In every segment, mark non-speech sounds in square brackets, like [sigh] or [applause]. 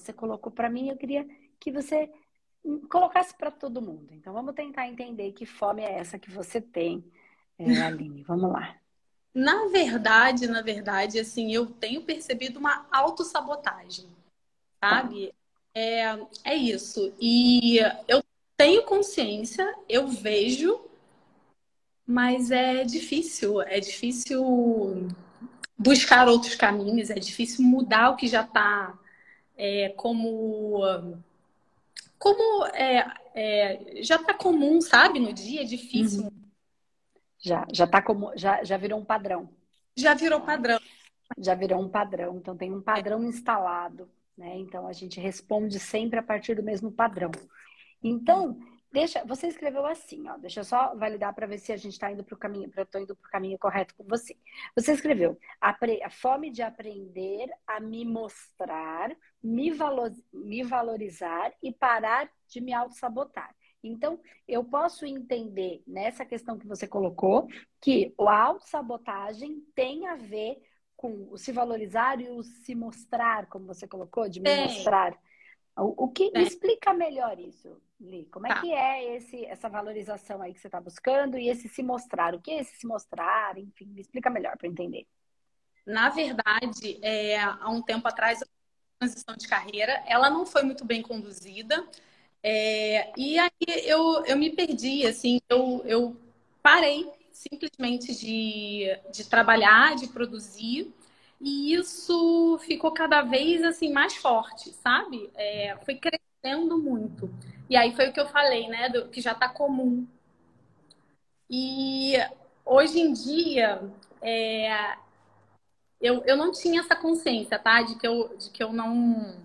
você colocou para mim, eu queria que você colocasse para todo mundo. Então, vamos tentar entender que fome é essa que você tem, é, [laughs] Aline. Vamos lá. Na verdade, na verdade, assim, eu tenho percebido uma autossabotagem, sabe? É, é isso. E eu tenho consciência, eu vejo, mas é difícil, é difícil buscar outros caminhos, é difícil mudar o que já está é, como como é, é, já está comum, sabe, no dia, é difícil. Uhum. Já, já tá como, já, já virou um padrão. Já virou padrão. Já virou um padrão, então tem um padrão instalado, né? Então a gente responde sempre a partir do mesmo padrão. Então, deixa, você escreveu assim, ó, deixa eu só validar para ver se a gente está indo para o caminho, para estou indo para o caminho correto com você. Você escreveu a, fome de aprender a me mostrar, me, valor, me valorizar e parar de me auto-sabotar. Então, eu posso entender nessa questão que você colocou que a autossabotagem tem a ver com o se valorizar e o se mostrar, como você colocou, de me mostrar. O, o que me explica melhor isso, Li? Como é tá. que é esse, essa valorização aí que você está buscando e esse se mostrar? O que é esse se mostrar? Enfim, me explica melhor para entender. Na verdade, é, há um tempo atrás, a transição de carreira, ela não foi muito bem conduzida. É, e aí eu, eu me perdi, assim, eu, eu parei simplesmente de, de trabalhar, de produzir, e isso ficou cada vez assim mais forte, sabe? É, foi crescendo muito. E aí foi o que eu falei, né? Do, que já está comum. E hoje em dia é, eu, eu não tinha essa consciência, tá? De que eu, de que eu não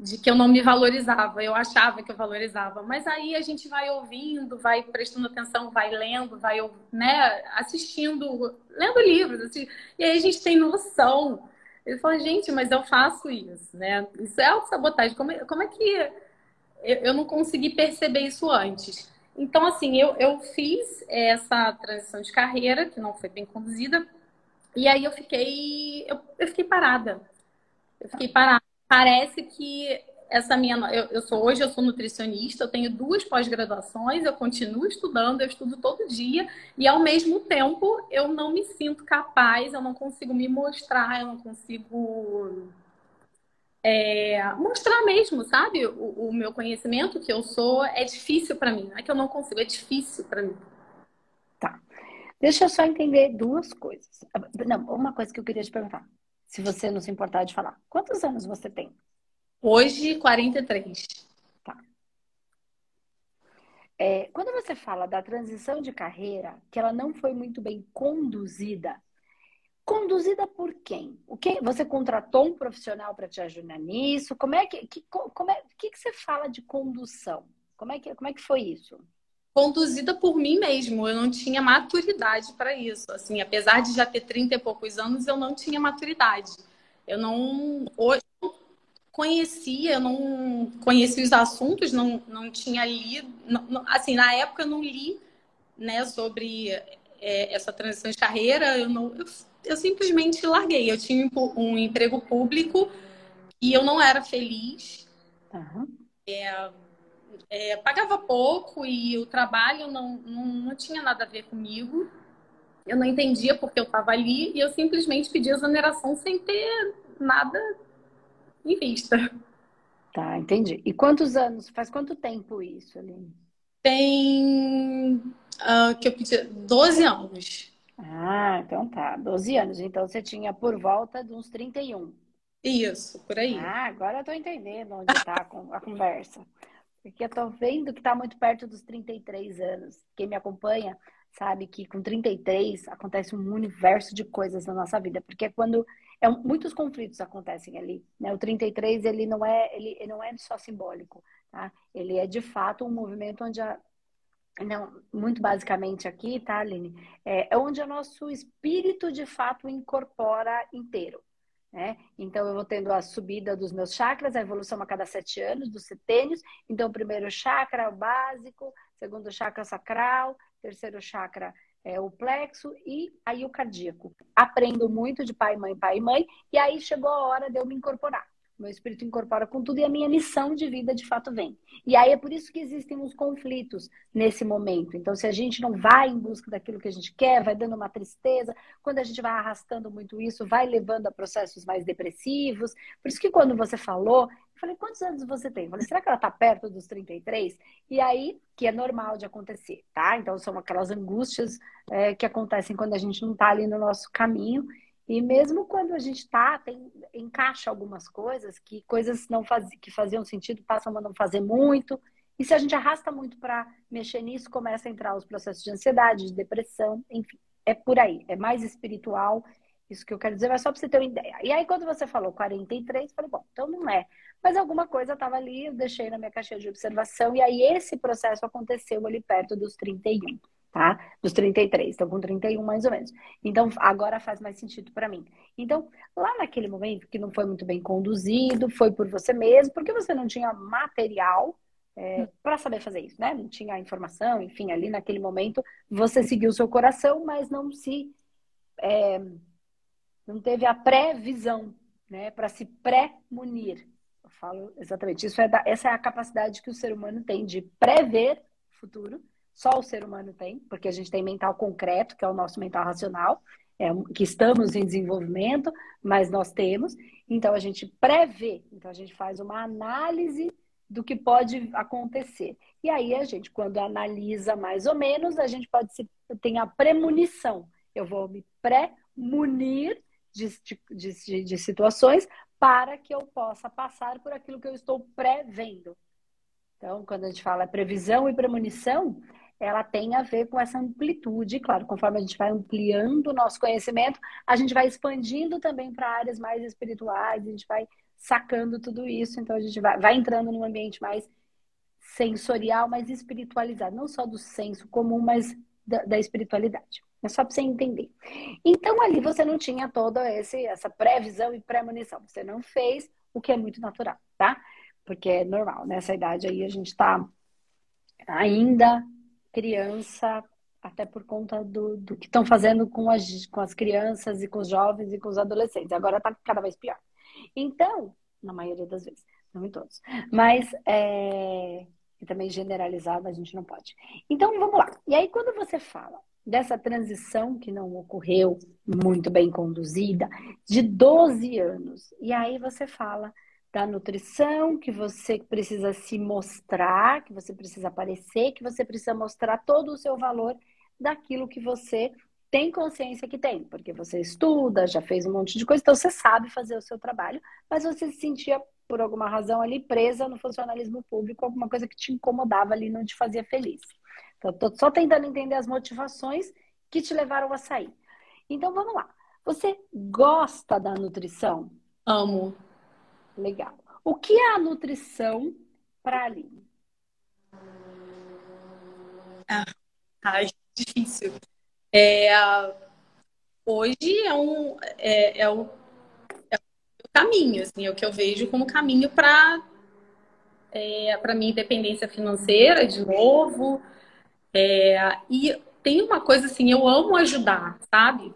de que eu não me valorizava, eu achava que eu valorizava. Mas aí a gente vai ouvindo, vai prestando atenção, vai lendo, vai né, assistindo, lendo livros, assim, e aí a gente tem noção. Ele fala, gente, mas eu faço isso, né? Isso é autossabotagem. Como, é, como é que eu, eu não consegui perceber isso antes? Então, assim, eu, eu fiz essa transição de carreira, que não foi bem conduzida, e aí eu fiquei, eu, eu fiquei parada. Eu fiquei parada parece que essa minha. Eu, eu sou hoje eu sou nutricionista, eu tenho duas pós-graduações, eu continuo estudando, eu estudo todo dia, e ao mesmo tempo eu não me sinto capaz, eu não consigo me mostrar, eu não consigo. É, mostrar mesmo, sabe? O, o, meu conhecimento que eu sou é difícil para mim. Não é que eu não consigo, é difícil para mim. Tá. Deixa eu só entender duas coisas. Não, uma coisa que eu queria te perguntar se você não se importar de falar. Quantos anos você tem? Hoje, 43. Tá. É, quando você fala da transição de carreira, que ela não foi muito bem conduzida, conduzida por quem? O que você contratou um profissional para te ajudar nisso? Como é que, que como é que, que você fala de condução? Como é que como é que foi isso? Conduzida por mim mesmo. Eu não tinha maturidade para isso. Assim, apesar de já ter 30 e poucos anos, eu não tinha maturidade. Eu não hoje conhecia, eu não conhecia os assuntos, não, não tinha lido, não, assim, na época eu não li, né, sobre é, essa transição de carreira, eu não eu, eu simplesmente larguei. Eu tinha um, emprego público e eu não era feliz. Uhum. É, é, pagava pouco e o trabalho não, não, não tinha nada a ver comigo. Eu não entendia porque eu estava ali e eu simplesmente pedi exoneração sem ter nada em vista. Tá, entendi. E quantos anos? Faz quanto tempo isso, Aline? Tem uh, que eu pedi 12 anos. Ah, então tá, 12 anos. Então você tinha por volta de uns 31. Isso, por aí. Ah, agora eu tô entendendo onde está a conversa. Porque eu tô vendo que tá muito perto dos 33 anos. Quem me acompanha sabe que com 33 acontece um universo de coisas na nossa vida, porque é quando é, muitos conflitos acontecem ali, né? O 33 ele não é ele, ele não é só simbólico, tá? Ele é de fato um movimento onde a não, muito basicamente aqui, tá, Aline? É, é onde o nosso espírito de fato incorpora inteiro. Né? Então, eu vou tendo a subida dos meus chakras, a evolução a cada sete anos, dos setênios. Então, o primeiro chakra é o básico, segundo chakra sacral, terceiro chakra é o plexo e aí o cardíaco. Aprendo muito de pai, mãe, pai e mãe, e aí chegou a hora de eu me incorporar. Meu espírito incorpora com tudo e a minha missão de vida de fato vem. E aí é por isso que existem os conflitos nesse momento. Então, se a gente não vai em busca daquilo que a gente quer, vai dando uma tristeza, quando a gente vai arrastando muito isso, vai levando a processos mais depressivos. Por isso que quando você falou, eu falei, quantos anos você tem? Eu falei, será que ela está perto dos 33? E aí, que é normal de acontecer, tá? Então, são aquelas angústias é, que acontecem quando a gente não está ali no nosso caminho. E mesmo quando a gente está, tem, encaixa algumas coisas, que coisas não faz, que faziam sentido passam a não fazer muito. E se a gente arrasta muito para mexer nisso, começa a entrar os processos de ansiedade, de depressão, enfim, é por aí. É mais espiritual, isso que eu quero dizer, mas só para você ter uma ideia. E aí, quando você falou 43, eu falei, bom, então não é. Mas alguma coisa estava ali, eu deixei na minha caixinha de observação, e aí esse processo aconteceu ali perto dos 31 tá? Dos 33, estou com 31 mais ou menos. Então, agora faz mais sentido para mim. Então, lá naquele momento que não foi muito bem conduzido, foi por você mesmo, porque você não tinha material é, para saber fazer isso, né? Não tinha informação, enfim, ali naquele momento você seguiu o seu coração, mas não se. É, não teve a pré-visão, né? Para se pré-munir. Eu falo exatamente isso. É da, essa é a capacidade que o ser humano tem de prever o futuro só o ser humano tem, porque a gente tem mental concreto, que é o nosso mental racional, é, que estamos em desenvolvimento, mas nós temos. Então a gente prevê, então a gente faz uma análise do que pode acontecer. E aí a gente, quando analisa mais ou menos, a gente pode se tem a premonição. Eu vou me pré-munir de, de, de, de situações para que eu possa passar por aquilo que eu estou prevendo. Então, quando a gente fala previsão e premonição, ela tem a ver com essa amplitude. Claro, conforme a gente vai ampliando o nosso conhecimento, a gente vai expandindo também para áreas mais espirituais, a gente vai sacando tudo isso. Então, a gente vai, vai entrando num ambiente mais sensorial, mais espiritualizado. Não só do senso comum, mas da, da espiritualidade. É só para você entender. Então, ali você não tinha toda essa previsão e premonição. Você não fez o que é muito natural, tá? Porque é normal. Nessa idade aí, a gente está ainda criança, até por conta do, do que estão fazendo com as, com as crianças e com os jovens e com os adolescentes. Agora está cada vez pior. Então, na maioria das vezes, não em todos, mas é, e também generalizado a gente não pode. Então, vamos lá. E aí, quando você fala dessa transição que não ocorreu muito bem conduzida, de 12 anos, e aí você fala da nutrição, que você precisa se mostrar, que você precisa aparecer, que você precisa mostrar todo o seu valor daquilo que você tem consciência que tem, porque você estuda, já fez um monte de coisa, então você sabe fazer o seu trabalho, mas você se sentia, por alguma razão, ali presa no funcionalismo público, alguma coisa que te incomodava ali, não te fazia feliz. Então, estou só tentando entender as motivações que te levaram a sair. Então, vamos lá. Você gosta da nutrição? Amo. Legal. O que é a nutrição para a Aline? Ah, tá [laughs] difícil. É, hoje é um é, é, o, é caminho, assim, é o que eu vejo como caminho para é, para minha independência financeira, de novo. É, e tem uma coisa assim, eu amo ajudar, sabe?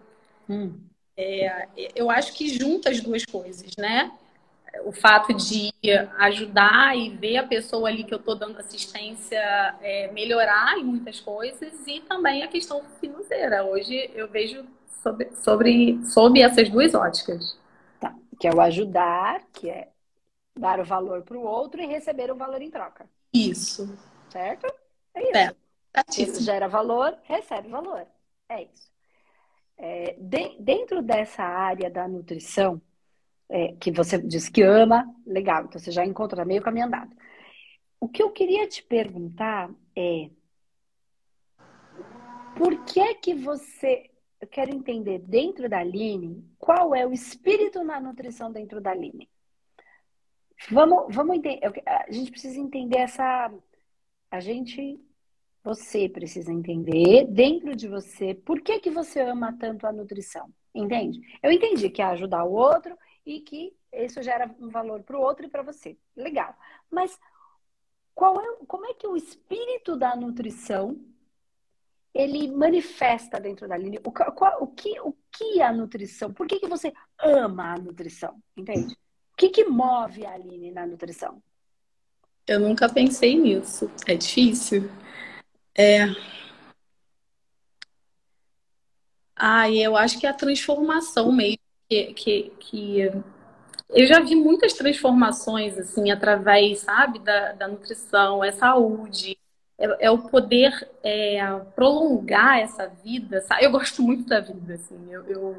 Hum. É, eu acho que junta as duas coisas, né? O fato de ajudar e ver a pessoa ali que eu estou dando assistência é, melhorar em muitas coisas e também a questão financeira. Hoje eu vejo sobre, sobre, sobre essas duas óticas. Tá. Que é o ajudar, que é dar o valor para o outro e receber o valor em troca. Isso. Certo? É isso. É, Isso gera valor, recebe valor. É isso. É, de, dentro dessa área da nutrição, é, que você diz que ama, legal, então você já encontra meio caminho andado. O que eu queria te perguntar é por que que você eu quero entender dentro da Aline qual é o espírito na nutrição dentro da Aline. Vamos, vamos entender. A gente precisa entender essa. A gente, você precisa entender dentro de você por que que você ama tanto a nutrição. Entende? Eu entendi que é ajudar o outro e que isso gera um valor para o outro e para você. Legal. Mas qual é, como é que o espírito da nutrição ele manifesta dentro da linha? O, qual, o, que, o que é a nutrição? Por que, que você ama a nutrição? Entende? O que, que move a Aline na nutrição? Eu nunca pensei nisso. É difícil. É. Ah, eu acho que é a transformação mesmo que, que, que eu já vi muitas transformações assim através, sabe, da, da nutrição, é saúde, é, é o poder é, prolongar essa vida. Sabe? Eu gosto muito da vida, assim. Eu, eu,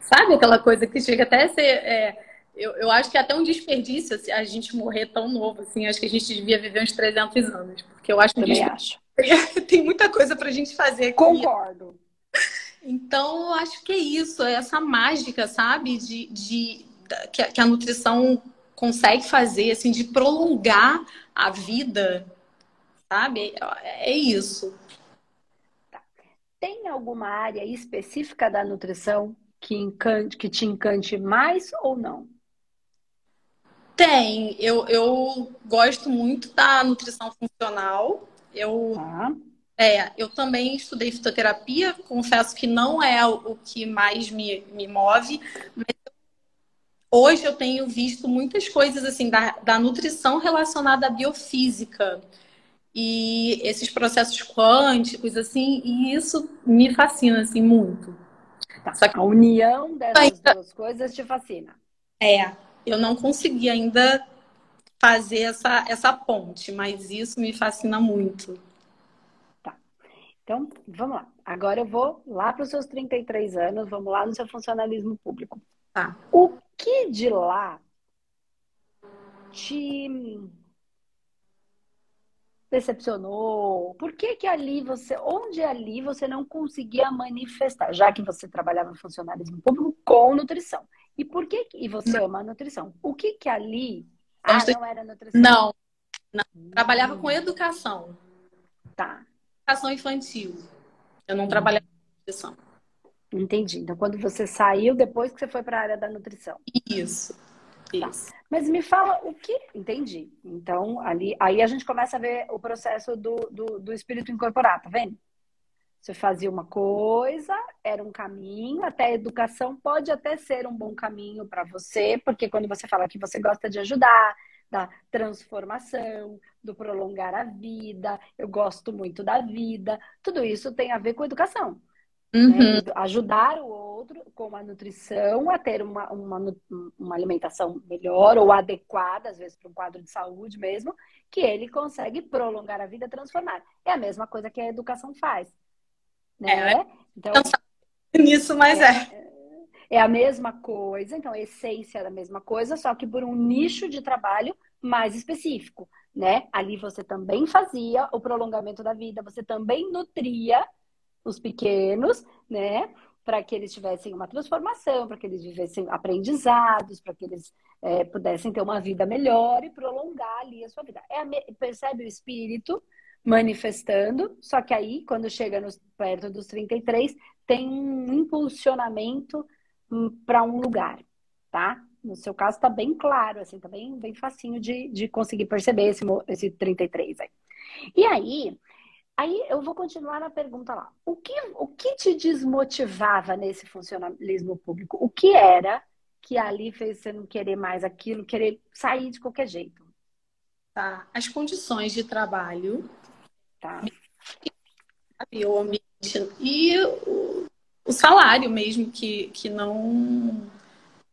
sabe aquela coisa que chega até a ser é, eu, eu acho que é até um desperdício assim, a gente morrer tão novo, assim. Acho que a gente devia viver uns 300 anos, porque eu acho que acho. [laughs] tem muita coisa pra gente fazer. Aqui. Concordo. Então, eu acho que é isso, é essa mágica, sabe? De, de, que, a, que a nutrição consegue fazer, assim, de prolongar a vida, sabe? É, é isso. Tá. Tem alguma área específica da nutrição que, encante, que te encante mais ou não? Tem. Eu, eu gosto muito da nutrição funcional. Eu, ah. É, eu também estudei fitoterapia, confesso que não é o que mais me, me move, mas hoje eu tenho visto muitas coisas assim da, da nutrição relacionada à biofísica e esses processos quânticos, assim, e isso me fascina assim muito. Tá. Só que a união dessas duas coisas te fascina. É, eu não consegui ainda fazer essa, essa ponte, mas isso me fascina muito. Então, vamos lá. Agora eu vou lá para os seus 33 anos, vamos lá no seu funcionalismo público. Tá. O que de lá te decepcionou? Por que que ali você, onde ali você não conseguia manifestar, já que você trabalhava no funcionalismo público com nutrição? E por que e você não. ama a nutrição? O que que ali ah, não era nutrição? Não. não. Hum. Trabalhava com educação. Tá. Educação infantil. Eu não trabalhava com nutrição. Entendi. Então, quando você saiu, depois que você foi para a área da nutrição. Isso. Tá. Mas me fala o que. Entendi. Então, ali, aí a gente começa a ver o processo do, do, do espírito incorporar, tá vendo? Você fazia uma coisa, era um caminho, até a educação pode até ser um bom caminho para você, porque quando você fala que você gosta de ajudar, da transformação, do prolongar a vida, eu gosto muito da vida, tudo isso tem a ver com educação. Uhum. Né? Ajudar o outro com a nutrição a ter uma, uma, uma alimentação melhor ou adequada, às vezes para um quadro de saúde mesmo, que ele consegue prolongar a vida, transformar. É a mesma coisa que a educação faz. Né? É, então, nisso, mas é, é. É a mesma coisa, então a essência é a mesma coisa, só que por um nicho de trabalho mais específico, né? Ali você também fazia o prolongamento da vida, você também nutria os pequenos, né? Para que eles tivessem uma transformação, para que eles vivessem aprendizados, para que eles é, pudessem ter uma vida melhor e prolongar ali a sua vida. É a, percebe o espírito manifestando, só que aí, quando chega nos, perto dos 33, tem um impulsionamento para um lugar, tá? No seu caso, está bem claro, assim, tá bem, bem facinho de, de conseguir perceber esse, esse 33 aí. E aí, Aí eu vou continuar na pergunta lá. O que, o que te desmotivava nesse funcionalismo público? O que era que ali fez você não querer mais aquilo, querer sair de qualquer jeito? Tá. As condições de trabalho. Tá. E o ambiente. E o, o salário mesmo, que, que não,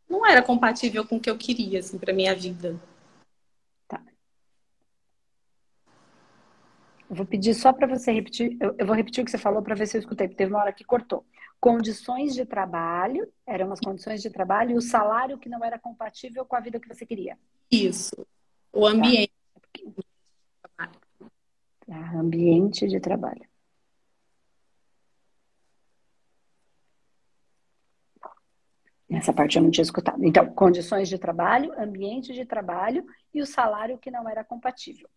não era compatível com o que eu queria, assim, para minha vida. Eu vou pedir só para você repetir, eu, eu, vou repetir o que você falou para ver se eu escutei, porque teve uma hora que cortou. Condições de trabalho, eram as condições de trabalho, e o salário que não era compatível com a vida que você queria. Isso. O ambiente. Tá. Tá, ambiente de trabalho. Essa parte eu não tinha escutado. Então, condições de trabalho, ambiente de trabalho e o salário que não era compatível.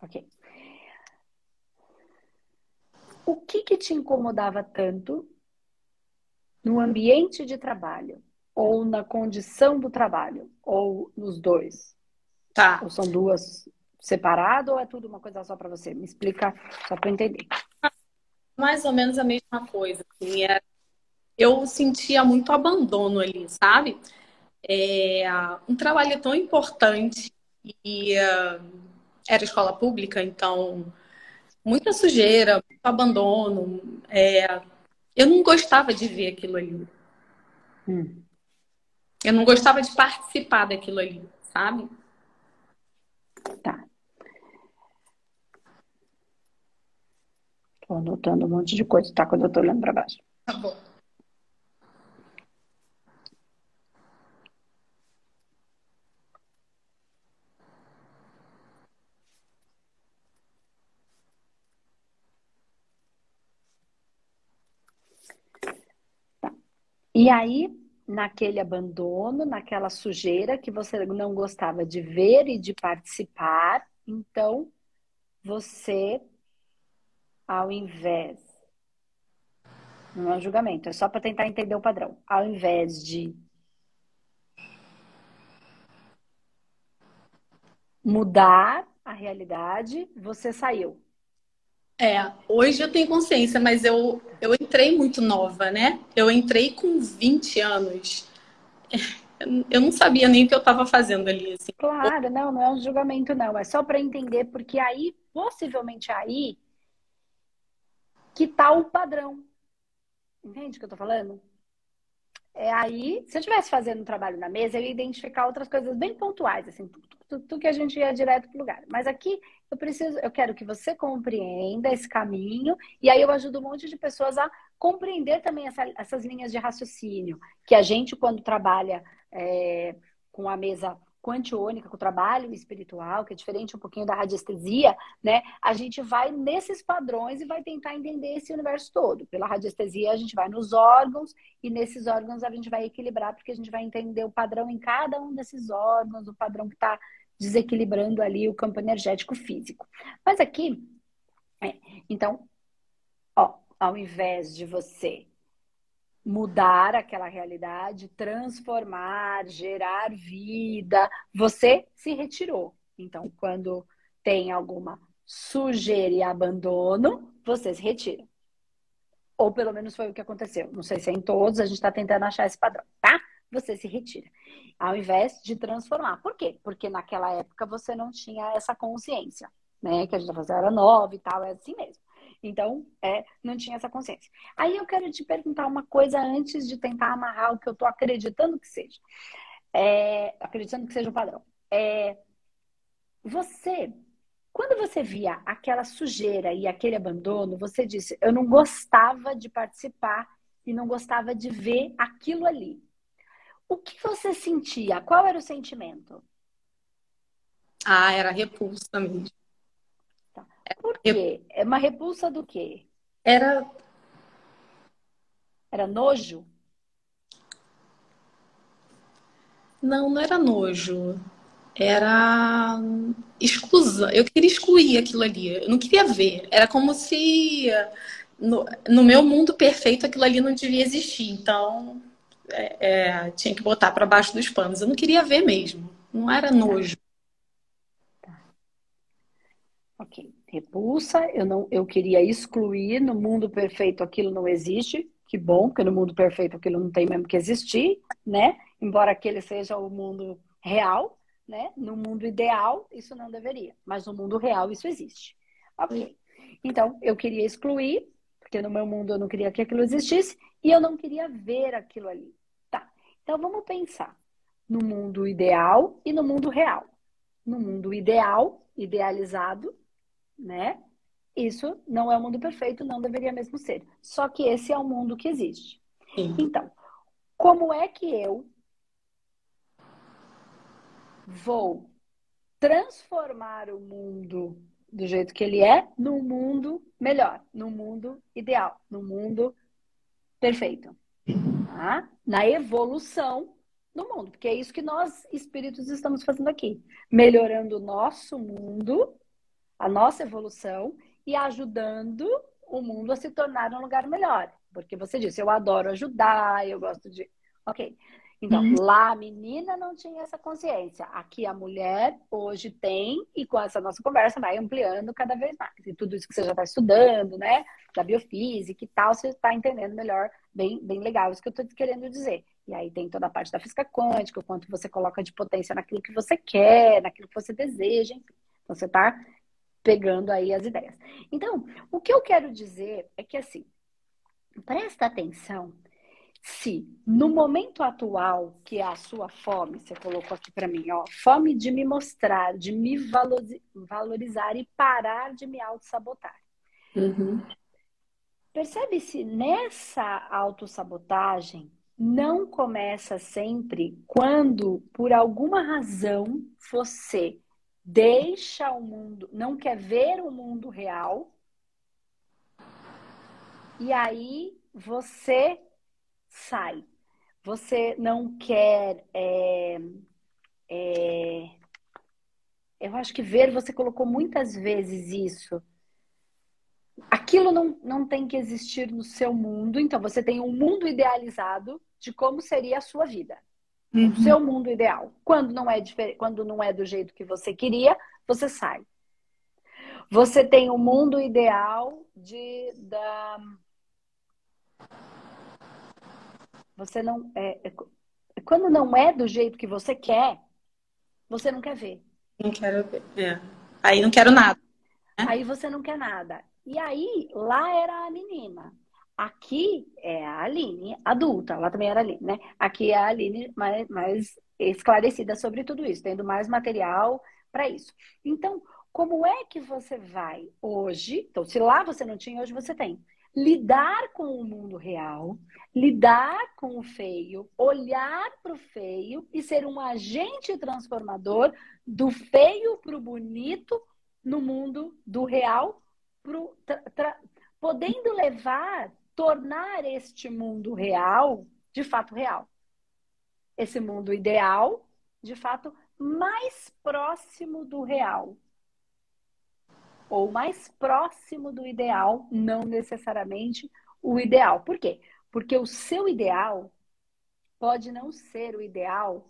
Ok. O que, que te incomodava tanto no ambiente de trabalho? Ou na condição do trabalho? Ou nos dois? Tá. Ou são duas separadas ou é tudo uma coisa só para você? Me explica só para entender. Mais ou menos a mesma coisa. Assim, é eu sentia muito abandono ali, sabe? É, um trabalho tão importante e uh, era escola pública, então muita sujeira, muito abandono. É, eu não gostava de ver aquilo ali. Hum. Eu não gostava de participar daquilo ali, sabe? Tá. Tô anotando um monte de coisa, tá? Quando eu tô olhando para baixo. Tá bom. E aí, naquele abandono, naquela sujeira que você não gostava de ver e de participar, então você, ao invés. Não é um julgamento, é só para tentar entender o padrão. Ao invés de mudar a realidade, você saiu. É, hoje eu tenho consciência, mas eu, eu entrei muito nova, né? Eu entrei com 20 anos. [laughs] Eu não sabia nem o que eu estava fazendo ali. Assim. Claro, não, não é um julgamento, não. É só para entender, porque aí, possivelmente aí, que tá o padrão. Entende o que eu tô falando? É aí, se eu estivesse fazendo um trabalho na mesa, eu ia identificar outras coisas bem pontuais, assim, tudo, que a gente ia direto pro lugar. Mas aqui eu preciso, eu quero que você compreenda esse caminho e aí eu ajudo um monte de pessoas a compreender também essa, essas linhas de raciocínio que a gente quando trabalha é, com a mesa quantiônica, com o trabalho espiritual, que é diferente um pouquinho da radiestesia, né? A gente vai nesses padrões e vai tentar entender esse universo todo. Pela radiestesia, a gente vai nos órgãos e nesses órgãos a gente vai equilibrar, porque a gente vai entender o padrão em cada um desses órgãos, o padrão que está desequilibrando ali o campo energético físico. Mas aqui, é, então, ó, ao invés de você mudar aquela realidade, transformar, gerar vida, você se retirou. Então, quando tem alguma sujeira e abandono, você se retira. Ou pelo menos foi o que aconteceu. Não sei se é em todos, a gente está tentando achar esse padrão, tá? Você se retira ao invés de transformar. Por quê? Porque naquela época você não tinha essa consciência, né? Que a gente tá fazendo era nova e tal, é assim mesmo. Então, é, não tinha essa consciência. Aí eu quero te perguntar uma coisa antes de tentar amarrar o que eu tô acreditando que seja. É, acreditando que seja o padrão. É, você, quando você via aquela sujeira e aquele abandono, você disse: Eu não gostava de participar e não gostava de ver aquilo ali. O que você sentia? Qual era o sentimento? Ah, era repulsa mesmo. Tá. Por quê? É uma repulsa do quê? Era. Era nojo? Não, não era nojo. Era exclusão. Eu queria excluir aquilo ali. Eu não queria ver. Era como se no, no meu mundo perfeito aquilo ali não devia existir. Então, é, é, tinha que botar para baixo dos panos. Eu não queria ver mesmo. Não era nojo. Tá. Ok. Repulsa, eu não, eu queria excluir. No mundo perfeito aquilo não existe. Que bom, porque no mundo perfeito aquilo não tem mesmo que existir, né? Embora aquele seja o mundo real, né? No mundo ideal, isso não deveria. Mas no mundo real, isso existe. Ok. Então, eu queria excluir, porque no meu mundo eu não queria que aquilo existisse, e eu não queria ver aquilo ali. Então vamos pensar no mundo ideal e no mundo real. No mundo ideal, idealizado, né? Isso não é o mundo perfeito, não deveria mesmo ser. Só que esse é o mundo que existe. Sim. Então, como é que eu vou transformar o mundo do jeito que ele é num mundo melhor, num mundo ideal, num mundo perfeito? tá? na evolução do mundo, porque é isso que nós, espíritos, estamos fazendo aqui, melhorando o nosso mundo, a nossa evolução e ajudando o mundo a se tornar um lugar melhor. Porque você disse, eu adoro ajudar, eu gosto de. Ok. Então, uhum. lá a menina não tinha essa consciência. Aqui a mulher hoje tem, e com essa nossa conversa vai ampliando cada vez mais. E tudo isso que você já está estudando, né? Da biofísica e tal, você está entendendo melhor, bem, bem legal isso que eu estou querendo dizer. E aí tem toda a parte da física quântica, o quanto você coloca de potência naquilo que você quer, naquilo que você deseja, enfim. Então, você está pegando aí as ideias. Então, o que eu quero dizer é que, assim, presta atenção se no momento atual, que é a sua fome, você colocou aqui para mim, ó, fome de me mostrar, de me valorizar e parar de me auto-sabotar. Uhum. Percebe se nessa autossabotagem não começa sempre quando, por alguma razão, você deixa o mundo, não quer ver o mundo real, e aí você sai. Você não quer. É, é, eu acho que ver, você colocou muitas vezes isso. Aquilo não, não tem que existir no seu mundo, então você tem um mundo idealizado de como seria a sua vida. Uhum. O seu mundo ideal. Quando não é quando não é do jeito que você queria, você sai. Você tem o um mundo ideal de da você não é, é, quando não é do jeito que você quer, você não quer ver. Não quero ver. É. Aí não quero nada. Né? Aí você não quer nada. E aí lá era a menina. Aqui é a Aline, adulta, lá também era Aline, né? Aqui é a Aline mais, mais esclarecida sobre tudo isso, tendo mais material para isso. Então, como é que você vai hoje? Então, se lá você não tinha, hoje você tem lidar com o mundo real, lidar com o feio, olhar para o feio e ser um agente transformador do feio para o bonito no mundo do real, pro, podendo levar, tornar este mundo real de fato real. Esse mundo ideal, de fato, mais próximo do real ou mais próximo do ideal, não necessariamente o ideal. Por quê? Porque o seu ideal pode não ser o ideal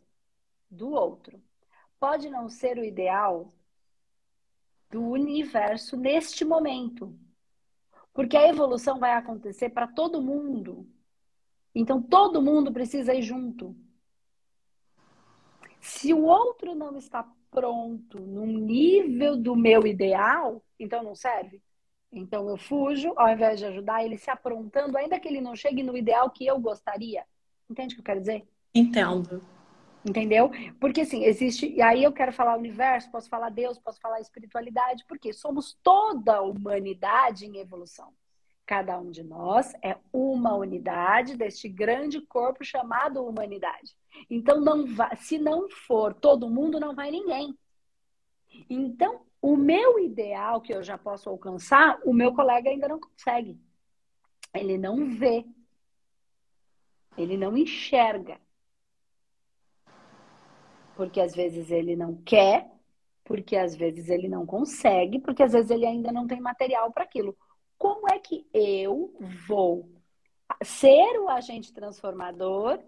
do outro. Pode não ser o ideal do universo neste momento. Porque a evolução vai acontecer para todo mundo. Então todo mundo precisa ir junto. Se o outro não está pronto num nível do meu ideal, então não serve. Então eu fujo, ao invés de ajudar ele se aprontando, ainda que ele não chegue no ideal que eu gostaria. Entende o que eu quero dizer? Entendo. Entendeu? Porque assim, existe. E aí eu quero falar universo, posso falar Deus, posso falar espiritualidade, porque somos toda a humanidade em evolução. Cada um de nós é uma unidade deste grande corpo chamado humanidade. Então, não vai, se não for todo mundo, não vai ninguém. Então, o meu ideal que eu já posso alcançar, o meu colega ainda não consegue. Ele não vê. Ele não enxerga. Porque às vezes ele não quer, porque às vezes ele não consegue, porque às vezes ele ainda não tem material para aquilo como é que eu vou ser o agente transformador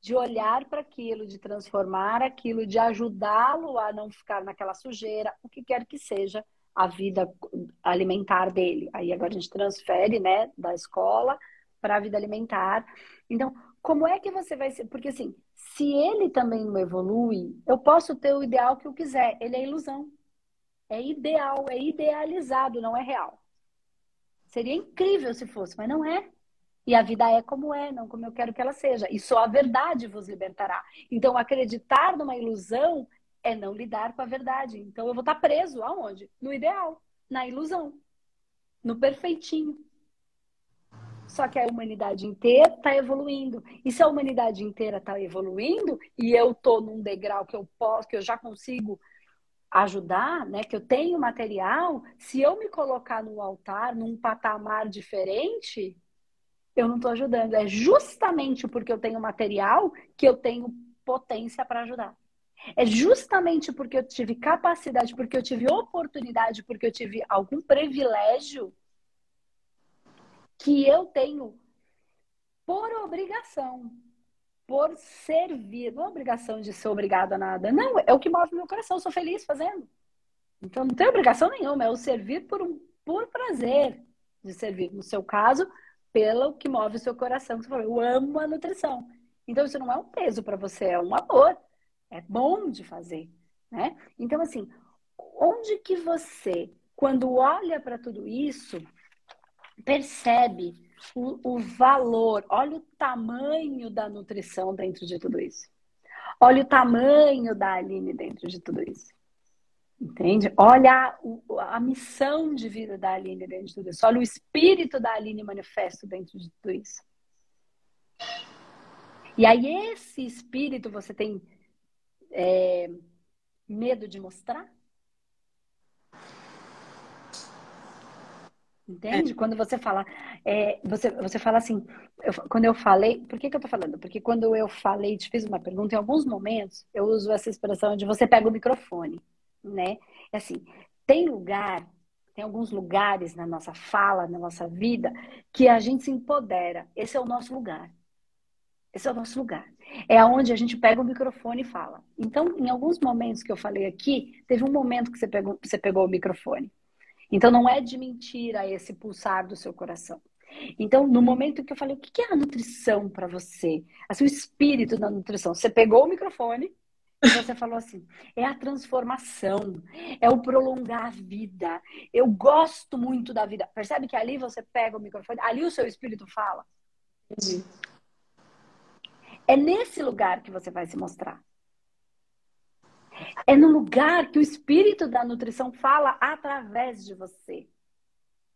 de olhar para aquilo, de transformar aquilo, de ajudá-lo a não ficar naquela sujeira, o que quer que seja a vida alimentar dele. Aí agora a gente transfere, né, da escola para a vida alimentar. Então, como é que você vai ser? Porque assim, se ele também não evolui, eu posso ter o ideal que eu quiser. Ele é ilusão. É ideal, é idealizado, não é real. Seria incrível se fosse, mas não é. E a vida é como é, não como eu quero que ela seja. E só a verdade vos libertará. Então, acreditar numa ilusão é não lidar com a verdade. Então, eu vou estar preso aonde? No ideal, na ilusão, no perfeitinho. Só que a humanidade inteira está evoluindo. E se a humanidade inteira está evoluindo e eu estou num degrau que eu posso, que eu já consigo ajudar, né, que eu tenho material, se eu me colocar no altar, num patamar diferente, eu não estou ajudando. É justamente porque eu tenho material que eu tenho potência para ajudar. É justamente porque eu tive capacidade, porque eu tive oportunidade, porque eu tive algum privilégio que eu tenho por obrigação por servir. Não é obrigação de ser obrigado a nada. Não, é o que move meu coração. Eu sou feliz fazendo. Então não tem obrigação nenhuma, é o servir por, um, por prazer de servir. No seu caso, pelo que move o seu coração. Você falou, eu amo a nutrição. Então isso não é um peso para você, é um amor. É bom de fazer, né? Então assim, onde que você, quando olha para tudo isso, percebe o, o valor, olha o tamanho da nutrição dentro de tudo isso. Olha o tamanho da Aline dentro de tudo isso. Entende? Olha a, a, missão de vida da Aline dentro de tudo isso. Olha o espírito da Aline manifesto dentro de tudo isso. E aí, esse espírito você tem é, medo de mostrar? Entende? É. Quando você fala, é, você, você fala assim, eu, quando eu falei, por que, que eu tô falando? Porque quando eu falei, te fiz uma pergunta, em alguns momentos eu uso essa expressão de você pega o microfone, né? É assim, tem lugar, tem alguns lugares na nossa fala, na nossa vida, que a gente se empodera. Esse é o nosso lugar. Esse é o nosso lugar. É onde a gente pega o microfone e fala. Então, em alguns momentos que eu falei aqui, teve um momento que você pegou, você pegou o microfone. Então, não é de mentira esse pulsar do seu coração. Então, no momento que eu falei, o que é a nutrição para você? Assim, o espírito da nutrição. Você pegou o microfone e você falou assim: é a transformação, é o prolongar a vida. Eu gosto muito da vida. Percebe que ali você pega o microfone, ali o seu espírito fala. Entendi. É nesse lugar que você vai se mostrar. É no lugar que o espírito da nutrição fala através de você.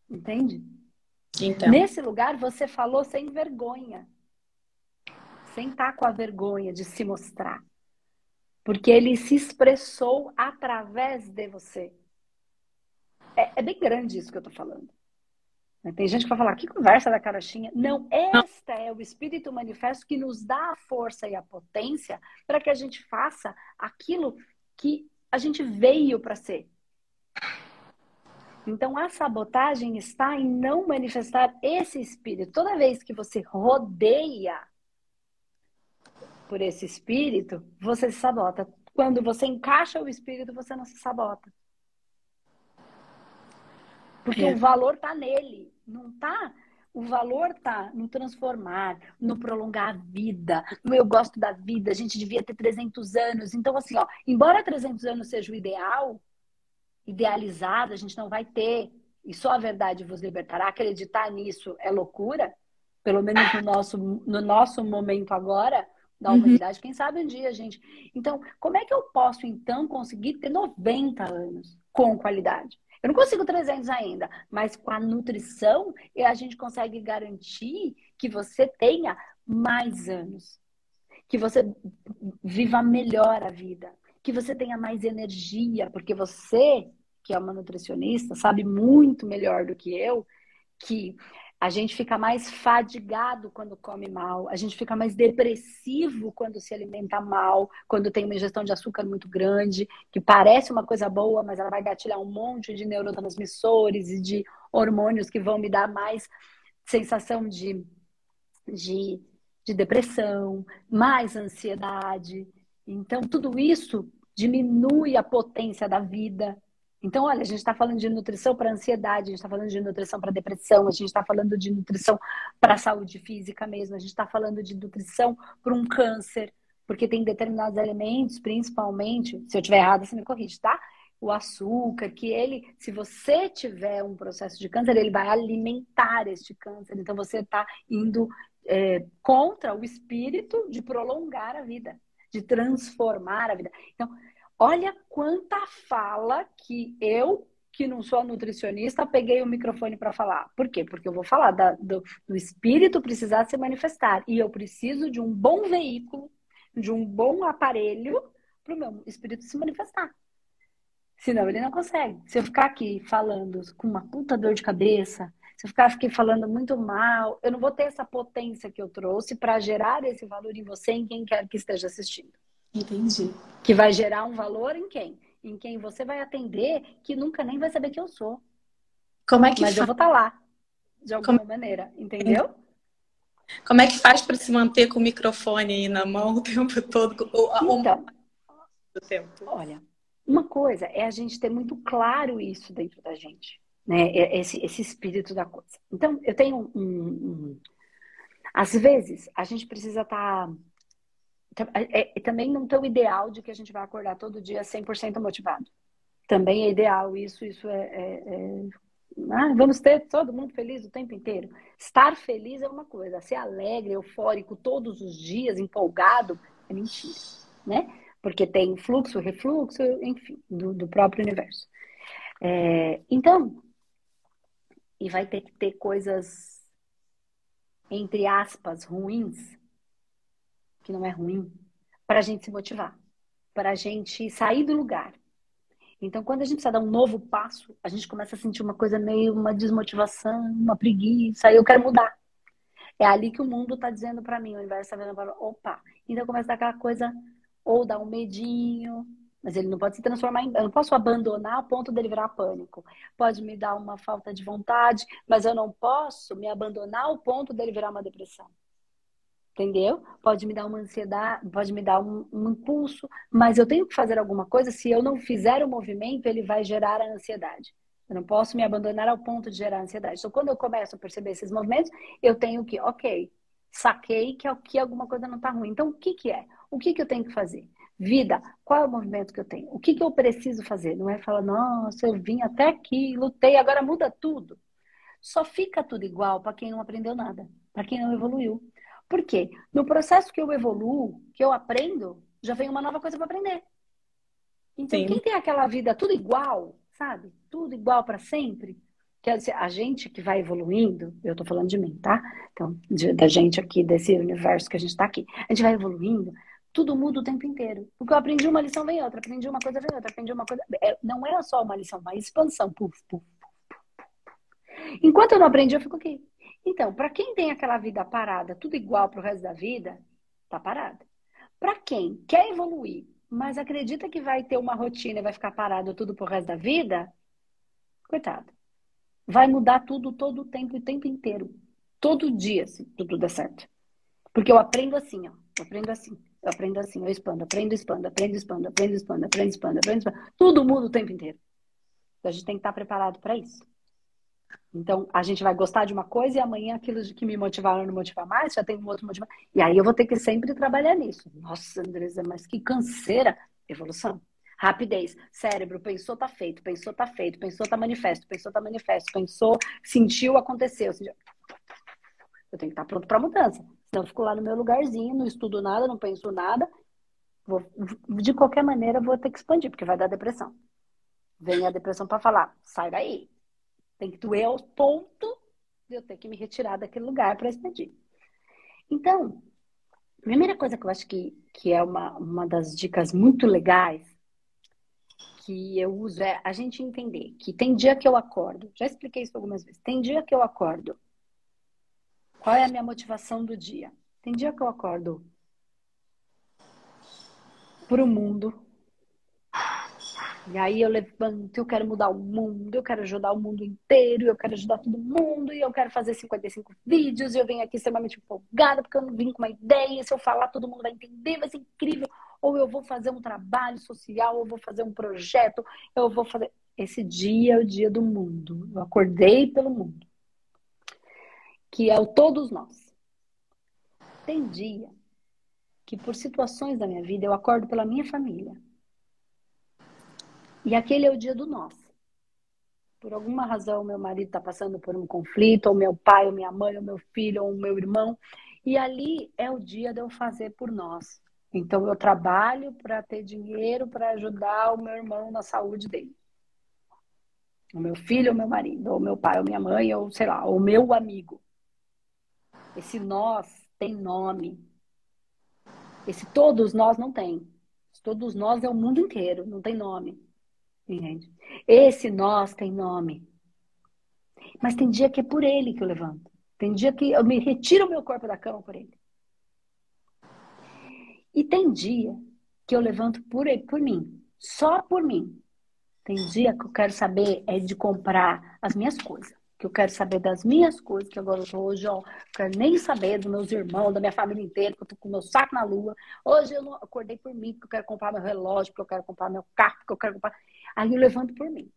Entende? Então. Nesse lugar você falou sem vergonha. Sem estar com a vergonha de se mostrar. Porque ele se expressou através de você. É, é bem grande isso que eu estou falando. Tem gente que vai falar, que conversa da carochinha. Não, esta é o Espírito Manifesto que nos dá a força e a potência para que a gente faça aquilo que a gente veio para ser. Então, a sabotagem está em não manifestar esse espírito. Toda vez que você rodeia por esse espírito, você se sabota. Quando você encaixa o espírito, você não se sabota. Porque é. o valor está nele, não está o valor tá no transformar, no prolongar a vida, no eu gosto da vida, a gente devia ter 300 anos. Então, assim, ó, embora 300 anos seja o ideal, idealizado, a gente não vai ter, e só a verdade vos libertará. Acreditar nisso é loucura, pelo menos no nosso, no nosso momento agora, da uhum. humanidade. Uhum. Quem sabe um dia, gente. Então, como é que eu posso, então, conseguir ter 90 anos com qualidade? Eu não consigo 300 ainda, mas com a nutrição a gente consegue garantir que você tenha mais anos, que você viva melhor a vida, que você tenha mais energia, porque você, que é uma nutricionista, sabe muito melhor do que eu que a gente fica mais fadigado quando come mal, a gente fica mais depressivo quando se alimenta mal, quando tem uma ingestão de açúcar muito grande, que parece uma coisa boa, mas ela vai gatilhar um monte de neurotransmissores e de hormônios que vão me dar mais sensação de, de, de depressão, mais ansiedade. Então, tudo isso diminui a potência da vida, então, olha, a gente está falando de nutrição para ansiedade, a gente está falando de nutrição para depressão, a gente está falando de nutrição para saúde física mesmo, a gente está falando de nutrição para um câncer, porque tem determinados alimentos, principalmente, se eu estiver errado, você me corrige, tá? O açúcar, que ele, se você tiver um processo de câncer, ele vai alimentar este câncer. Então, você está indo é, contra o espírito de prolongar a vida, de transformar a vida. Então, Olha quanta fala que eu, que não sou nutricionista, peguei o microfone para falar. Por quê? Porque eu vou falar da, do, do espírito precisar se manifestar. E eu preciso de um bom veículo, de um bom aparelho para o meu espírito se manifestar. Senão ele não consegue. Se eu ficar aqui falando com uma puta dor de cabeça, se eu ficar aqui falando muito mal, eu não vou ter essa potência que eu trouxe para gerar esse valor em você, em quem quer que esteja assistindo. Entendi. Que vai gerar um valor em quem? Em quem você vai atender que nunca nem vai saber que eu sou. Como é que Mas fa... eu vou estar tá lá, de alguma Como... maneira, entendeu? Como é que faz para se manter com o microfone aí na mão o [laughs] tempo todo? Então, o tempo? olha, uma coisa é a gente ter muito claro isso dentro da gente, né? Esse, esse espírito da coisa. Então, eu tenho um, um às vezes, a gente precisa estar. Tá, é, é, também não ter o ideal de que a gente vai acordar todo dia 100% motivado. Também é ideal isso, isso é, é, é ah, vamos ter todo mundo feliz o tempo inteiro. Estar feliz é uma coisa, ser alegre, eufórico todos os dias, empolgado, é mentira, né? Porque tem fluxo, refluxo, enfim, do, do próprio universo. É, então, e vai ter que ter coisas, entre aspas, ruins, que não é ruim, para a gente se motivar, para a gente sair do lugar. Então, quando a gente precisa dar um novo passo, a gente começa a sentir uma coisa meio uma desmotivação, uma preguiça, eu quero mudar. É ali que o mundo está dizendo para mim, o universo está vendo para opa. Então começa a dar aquela coisa, ou dar um medinho, mas ele não pode se transformar em. Eu não posso abandonar a ponto dele virar pânico. Pode me dar uma falta de vontade, mas eu não posso me abandonar ao ponto dele virar uma depressão entendeu? Pode me dar uma ansiedade, pode me dar um, um, impulso, mas eu tenho que fazer alguma coisa. Se eu não fizer o movimento, ele vai gerar a ansiedade. Eu não posso me abandonar ao ponto de gerar ansiedade. Então, quando eu começo a perceber esses movimentos, eu tenho que, ok, saquei que aqui alguma coisa não está ruim. Então, o que, que é? O que, que eu tenho que fazer? Vida, qual é o movimento que eu tenho? O que, que eu preciso fazer? Não é falar, nossa, eu vim até aqui, lutei, agora muda tudo. Só fica tudo igual para quem não aprendeu nada, para quem não evoluiu. Por quê? No processo que eu evoluo, que eu aprendo, já vem uma nova coisa para aprender. Então, Sim. quem tem aquela vida tudo igual, sabe? Tudo igual para sempre, quer dizer, a gente que vai evoluindo, eu tô falando de mim, tá? Então, de, da gente aqui, desse universo que a gente tá aqui, a gente vai evoluindo, tudo muda o tempo inteiro. Porque eu aprendi uma lição, vem outra, aprendi uma coisa, vem outra, aprendi uma coisa. É, não é só uma lição, uma expansão. Puf, puf, puf, Enquanto eu não aprendi, eu fico aqui. Então, para quem tem aquela vida parada, tudo igual para o resto da vida, tá parada. Para quem quer evoluir, mas acredita que vai ter uma rotina e vai ficar parado tudo pro resto da vida, coitado. Vai mudar tudo todo o tempo, o tempo inteiro. Todo dia, se tudo der certo. Porque eu aprendo assim, ó. Eu aprendo assim. Eu aprendo assim, eu expando, aprendo, expando, aprendo, expando, aprendo, expando, aprendo, expando, aprendo, expando. Tudo muda o tempo inteiro. Então a gente tem que estar preparado para isso. Então, a gente vai gostar de uma coisa e amanhã aquilo que me motivaram não motivar mais, já tem um outro motivo. E aí eu vou ter que sempre trabalhar nisso. Nossa, Andresa, mas que canseira. Evolução. Rapidez. Cérebro, pensou, tá feito. Pensou, tá feito. Pensou, tá manifesto. Pensou, tá manifesto. Pensou, sentiu, aconteceu. Eu tenho que estar pronto para mudança. Senão eu fico lá no meu lugarzinho, não estudo nada, não penso nada. Vou, de qualquer maneira, vou ter que expandir, porque vai dar depressão. Vem a depressão para falar, sai daí, tem que doer ao ponto de eu ter que me retirar daquele lugar para expandir. Então, a primeira coisa que eu acho que, que é uma, uma das dicas muito legais que eu uso é a gente entender que tem dia que eu acordo, já expliquei isso algumas vezes, tem dia que eu acordo. Qual é a minha motivação do dia? Tem dia que eu acordo para o mundo, e aí eu levanto, eu quero mudar o mundo, eu quero ajudar o mundo inteiro, eu quero ajudar todo mundo, e eu quero fazer 55 vídeos, e eu venho aqui extremamente empolgada, porque eu não vim com uma ideia, se eu falar todo mundo vai entender, vai ser incrível. Ou eu vou fazer um trabalho social, ou eu vou fazer um projeto, eu vou fazer. Esse dia é o dia do mundo. Eu acordei pelo mundo. Que é o todos nós. Tem dia que, por situações da minha vida, eu acordo pela minha família e aquele é o dia do nós. Por alguma razão, meu marido está passando por um conflito, ou meu pai, ou minha mãe, ou meu filho, ou meu irmão. E ali é o dia de eu fazer por nós. Então, eu trabalho para ter dinheiro para ajudar o meu irmão na saúde dele. O meu filho, ou meu marido, ou meu pai, ou minha mãe, ou sei lá, o meu amigo. Esse nós tem nome. Esse todos nós não tem. Todos nós é o mundo inteiro, não tem nome. Entende? Esse nós tem nome. Mas tem dia que é por ele que eu levanto. Tem dia que eu me retiro o meu corpo da cama por ele. E tem dia que eu levanto por ele, por mim, só por mim. Tem dia que eu quero saber é de comprar as minhas coisas. Que eu quero saber das minhas coisas, que agora eu tô hoje, ó, quero nem saber dos meus irmãos, da minha família inteira, que eu tô com meu saco na lua. Hoje eu não acordei por mim, porque eu quero comprar meu relógio, porque eu quero comprar meu carro, porque eu quero comprar. Aí eu levanto por mim.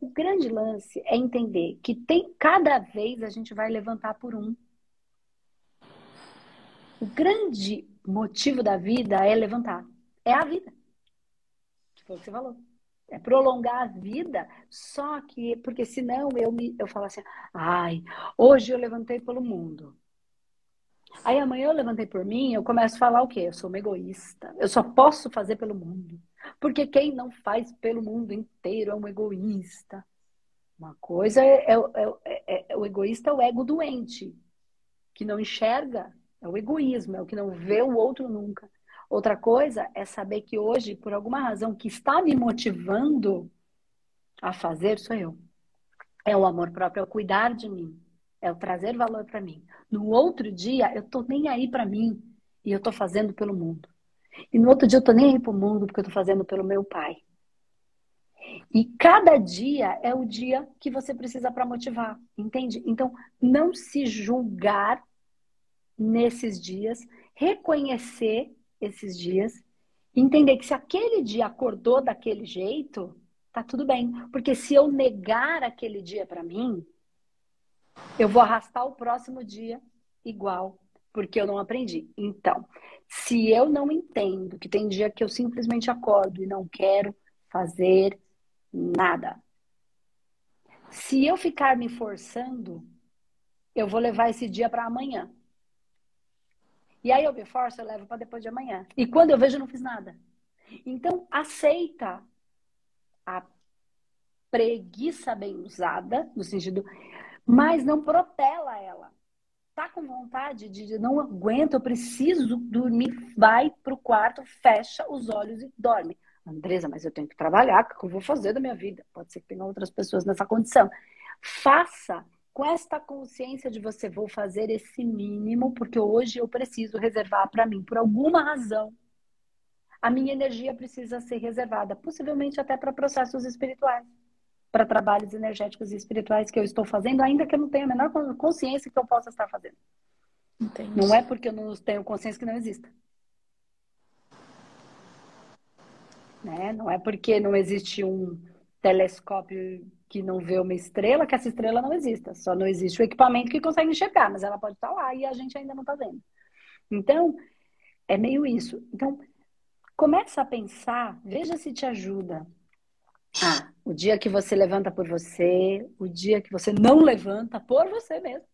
O grande lance é entender que tem cada vez a gente vai levantar por um. O grande motivo da vida é levantar. É a vida. Foi o que você falou prolongar a vida, só que, porque senão eu me, eu falo assim, ai, hoje eu levantei pelo mundo. Aí amanhã eu levantei por mim, eu começo a falar o quê? Eu sou uma egoísta. Eu só posso fazer pelo mundo. Porque quem não faz pelo mundo inteiro é um egoísta. Uma coisa é, é, é, é, o egoísta é o ego doente, que não enxerga, é o egoísmo, é o que não vê o outro nunca. Outra coisa é saber que hoje, por alguma razão que está me motivando a fazer, sou eu. É o amor próprio, é o cuidar de mim, é o trazer valor para mim. No outro dia, eu tô nem aí para mim e eu tô fazendo pelo mundo. E no outro dia, eu tô nem aí pro mundo porque eu tô fazendo pelo meu pai. E cada dia é o dia que você precisa para motivar, entende? Então, não se julgar nesses dias, reconhecer esses dias, entender que se aquele dia acordou daquele jeito, tá tudo bem. Porque se eu negar aquele dia para mim, eu vou arrastar o próximo dia igual, porque eu não aprendi. Então, se eu não entendo que tem dia que eu simplesmente acordo e não quero fazer nada. Se eu ficar me forçando, eu vou levar esse dia para amanhã. E aí eu me forço, eu levo para depois de amanhã. E quando eu vejo, eu não fiz nada. Então, aceita a preguiça bem usada, no sentido, mas não protela ela. Tá com vontade de não aguento, eu preciso dormir, vai pro quarto, fecha os olhos e dorme. Andresa, mas eu tenho que trabalhar, o que eu vou fazer da minha vida? Pode ser que tenha outras pessoas nessa condição. Faça com esta consciência de você vou fazer esse mínimo porque hoje eu preciso reservar para mim por alguma razão. A minha energia precisa ser reservada, possivelmente até para processos espirituais, para trabalhos energéticos e espirituais que eu estou fazendo, ainda que eu não tenha a menor consciência que eu possa estar fazendo. Entendi. Não é porque eu não tenho consciência que não exista. Né? Não é porque não existe um telescópio que não vê uma estrela, que essa estrela não exista. Só não existe o equipamento que consegue enxergar, mas ela pode estar lá e a gente ainda não está vendo. Então, é meio isso. Então, começa a pensar, veja se te ajuda. Ah, o dia que você levanta por você, o dia que você não levanta por você mesmo.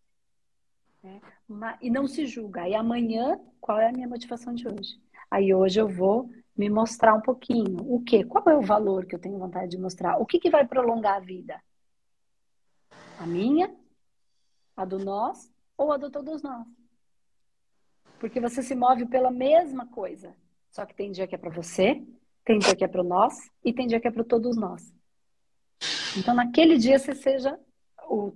Né? E não se julga. E amanhã, qual é a minha motivação de hoje? Aí hoje eu vou me mostrar um pouquinho. O quê? Qual é o valor que eu tenho vontade de mostrar? O que, que vai prolongar a vida? A minha, a do nós ou a do todos nós? Porque você se move pela mesma coisa. Só que tem dia que é para você, tem dia que é para nós e tem dia que é para todos nós. Então, naquele dia, você seja o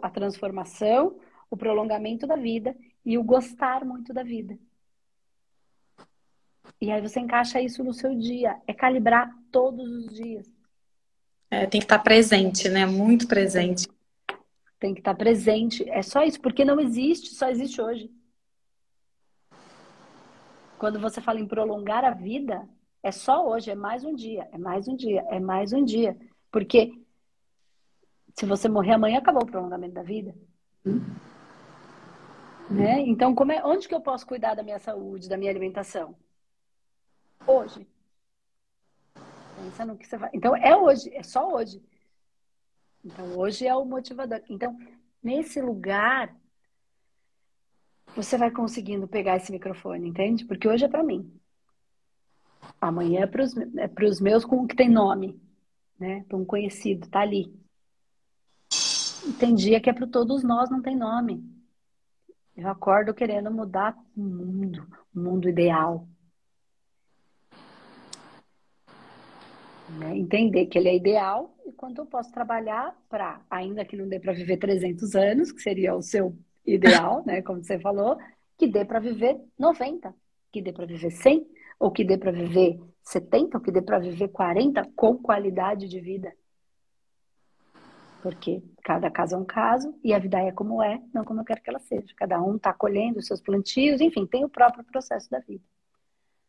a transformação, o prolongamento da vida e o gostar muito da vida. E aí você encaixa isso no seu dia. É calibrar todos os dias. É, tem que estar presente, né? Muito presente. Tem que estar presente. É só isso, porque não existe, só existe hoje. Quando você fala em prolongar a vida, é só hoje, é mais um dia, é mais um dia, é mais um dia. Porque se você morrer amanhã, acabou o prolongamento da vida. Hum. Né? Então, como é, onde que eu posso cuidar da minha saúde, da minha alimentação? Hoje. Pensa no que você vai. Então é hoje, é só hoje. Então hoje é o motivador. Então, nesse lugar, você vai conseguindo pegar esse microfone, entende? Porque hoje é para mim. Amanhã é para os é meus com que tem nome, né? Para um conhecido, tá ali. E tem dia que é para todos nós, não tem nome. Eu acordo querendo mudar o mundo, o mundo ideal. Né? Entender que ele é ideal e quanto eu posso trabalhar para, ainda que não dê para viver 300 anos, que seria o seu ideal, né? como você falou, que dê para viver 90, que dê para viver 100, ou que dê para viver 70, ou que dê para viver 40 com qualidade de vida. Porque cada caso é um caso e a vida é como é, não como eu quero que ela seja. Cada um está colhendo os seus plantios, enfim, tem o próprio processo da vida.